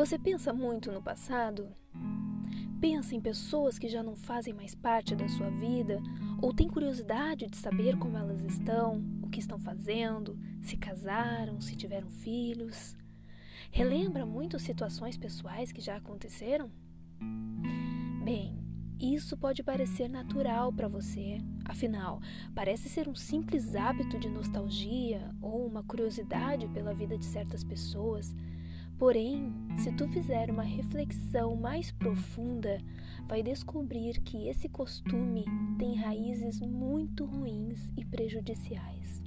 Você pensa muito no passado? Pensa em pessoas que já não fazem mais parte da sua vida ou tem curiosidade de saber como elas estão, o que estão fazendo, se casaram, se tiveram filhos? Relembra muito situações pessoais que já aconteceram? Bem, isso pode parecer natural para você, afinal, parece ser um simples hábito de nostalgia ou uma curiosidade pela vida de certas pessoas. Porém, se tu fizer uma reflexão mais profunda, vai descobrir que esse costume tem raízes muito ruins e prejudiciais.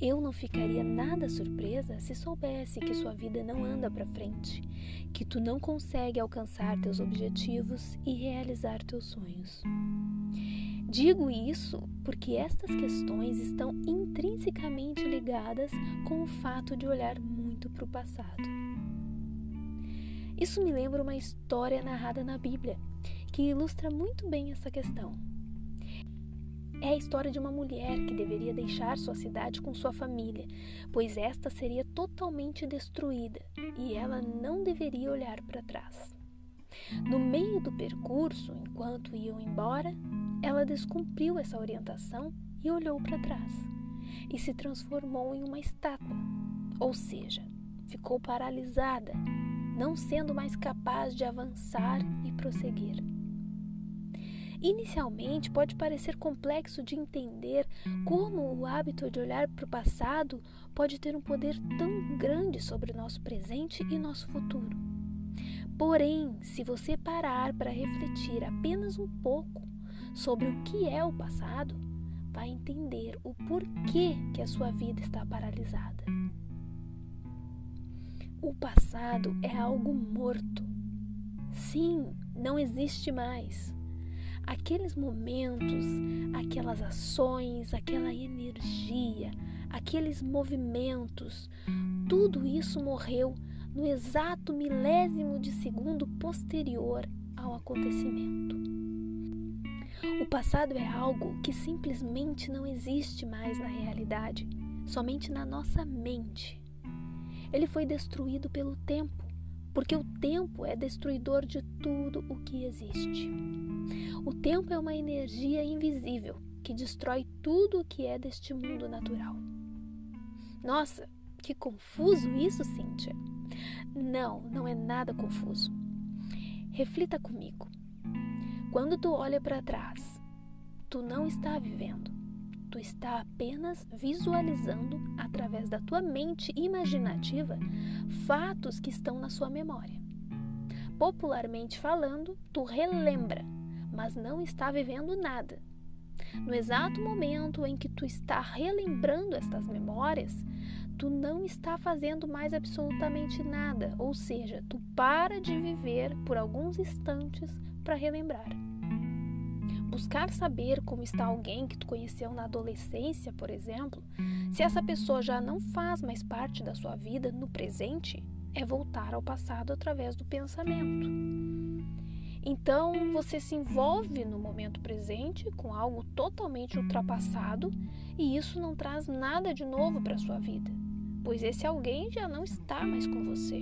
Eu não ficaria nada surpresa se soubesse que sua vida não anda para frente, que tu não consegue alcançar teus objetivos e realizar teus sonhos. Digo isso porque estas questões estão intrinsecamente ligadas com o fato de olhar muito para o passado. Isso me lembra uma história narrada na Bíblia que ilustra muito bem essa questão. É a história de uma mulher que deveria deixar sua cidade com sua família, pois esta seria totalmente destruída e ela não deveria olhar para trás. No meio do percurso, enquanto iam embora, ela descumpriu essa orientação e olhou para trás e se transformou em uma estátua, ou seja, ficou paralisada, não sendo mais capaz de avançar e prosseguir. Inicialmente, pode parecer complexo de entender como o hábito de olhar para o passado pode ter um poder tão grande sobre o nosso presente e nosso futuro. Porém, se você parar para refletir apenas um pouco sobre o que é o passado, vai entender o porquê que a sua vida está paralisada. O passado é algo morto. Sim, não existe mais aqueles momentos, aquelas ações, aquela energia, aqueles movimentos, tudo isso morreu no exato milésimo de segundo posterior ao acontecimento. O passado é algo que simplesmente não existe mais na realidade, somente na nossa mente. Ele foi destruído pelo tempo, porque o tempo é destruidor de tudo o que existe. O tempo é uma energia invisível que destrói tudo o que é deste mundo natural. Nossa, que confuso isso, Cíntia! Não, não é nada confuso. Reflita comigo. Quando tu olha para trás, tu não está vivendo. Tu está apenas visualizando através da tua mente imaginativa fatos que estão na sua memória. Popularmente falando, tu relembra mas não está vivendo nada. No exato momento em que tu está relembrando estas memórias, tu não está fazendo mais absolutamente nada, ou seja, tu para de viver por alguns instantes para relembrar. Buscar saber como está alguém que tu conheceu na adolescência, por exemplo, se essa pessoa já não faz mais parte da sua vida no presente, é voltar ao passado através do pensamento. Então você se envolve no momento presente com algo totalmente ultrapassado e isso não traz nada de novo para sua vida, pois esse alguém já não está mais com você.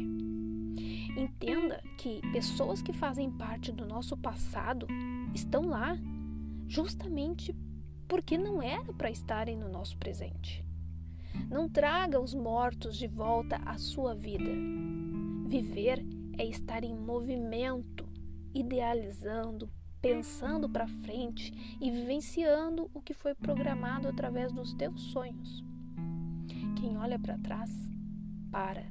Entenda que pessoas que fazem parte do nosso passado estão lá justamente porque não era para estarem no nosso presente. Não traga os mortos de volta à sua vida. Viver é estar em movimento idealizando, pensando para frente e vivenciando o que foi programado através dos teus sonhos. Quem olha para trás, para.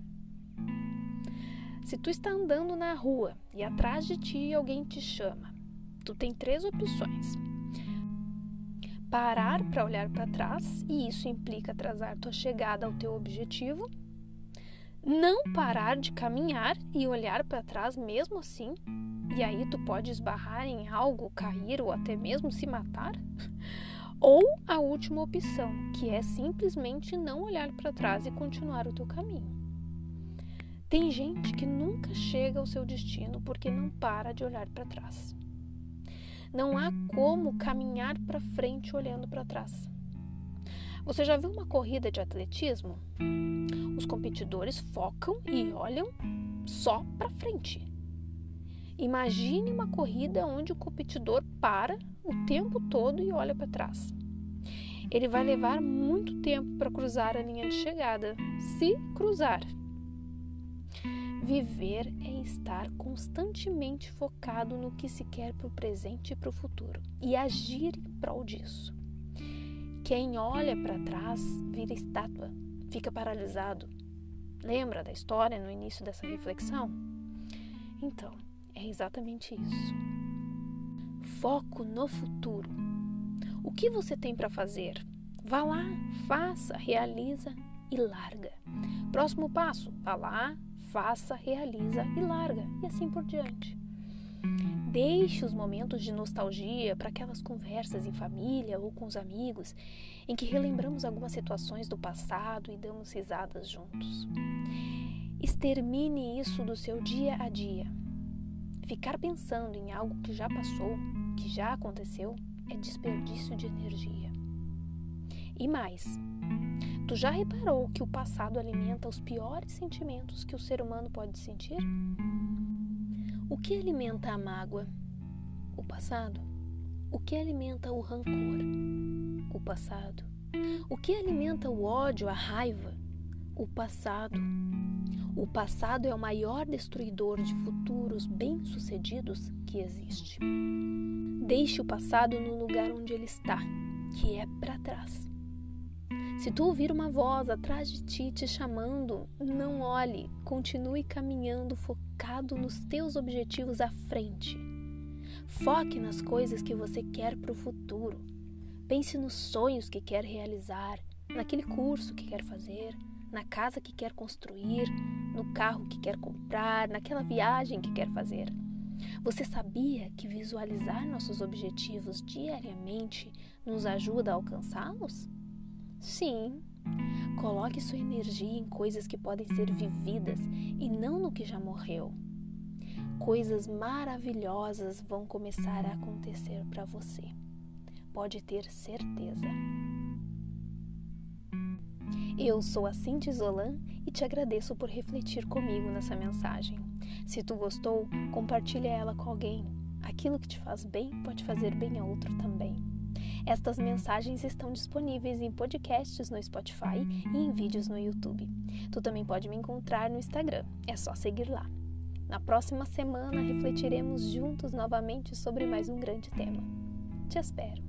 Se tu está andando na rua e atrás de ti alguém te chama, tu tem três opções. Parar para olhar para trás, e isso implica atrasar tua chegada ao teu objetivo. Não parar de caminhar e olhar para trás mesmo assim, e aí tu pode esbarrar em algo, cair ou até mesmo se matar? Ou a última opção, que é simplesmente não olhar para trás e continuar o teu caminho. Tem gente que nunca chega ao seu destino porque não para de olhar para trás. Não há como caminhar para frente olhando para trás. Você já viu uma corrida de atletismo? Os competidores focam e olham só para frente. Imagine uma corrida onde o competidor para o tempo todo e olha para trás. Ele vai levar muito tempo para cruzar a linha de chegada, se cruzar. Viver é estar constantemente focado no que se quer para o presente e para o futuro e agir em prol disso. Quem olha para trás vira estátua, fica paralisado. Lembra da história no início dessa reflexão? Então, é exatamente isso. Foco no futuro. O que você tem para fazer? Vá lá, faça, realiza e larga. Próximo passo, vá lá, faça, realiza e larga, e assim por diante. Deixe os momentos de nostalgia para aquelas conversas em família ou com os amigos em que relembramos algumas situações do passado e damos risadas juntos. Extermine isso do seu dia a dia. Ficar pensando em algo que já passou, que já aconteceu, é desperdício de energia. E mais, tu já reparou que o passado alimenta os piores sentimentos que o ser humano pode sentir? O que alimenta a mágoa? O passado. O que alimenta o rancor? O passado. O que alimenta o ódio, a raiva? O passado. O passado é o maior destruidor de futuros bem-sucedidos que existe. Deixe o passado no lugar onde ele está, que é para trás. Se tu ouvir uma voz atrás de ti te chamando, não olhe, continue caminhando focado nos teus objetivos à frente. Foque nas coisas que você quer para o futuro. Pense nos sonhos que quer realizar, naquele curso que quer fazer, na casa que quer construir, no carro que quer comprar, naquela viagem que quer fazer. Você sabia que visualizar nossos objetivos diariamente nos ajuda a alcançá-los? Sim. Coloque sua energia em coisas que podem ser vividas e não no que já morreu. Coisas maravilhosas vão começar a acontecer para você. Pode ter certeza. Eu sou a Cinti Zolan e te agradeço por refletir comigo nessa mensagem. Se tu gostou, compartilhe ela com alguém. Aquilo que te faz bem pode fazer bem a outro também. Estas mensagens estão disponíveis em podcasts no Spotify e em vídeos no YouTube. Tu também pode me encontrar no Instagram, é só seguir lá. Na próxima semana refletiremos juntos novamente sobre mais um grande tema. Te espero!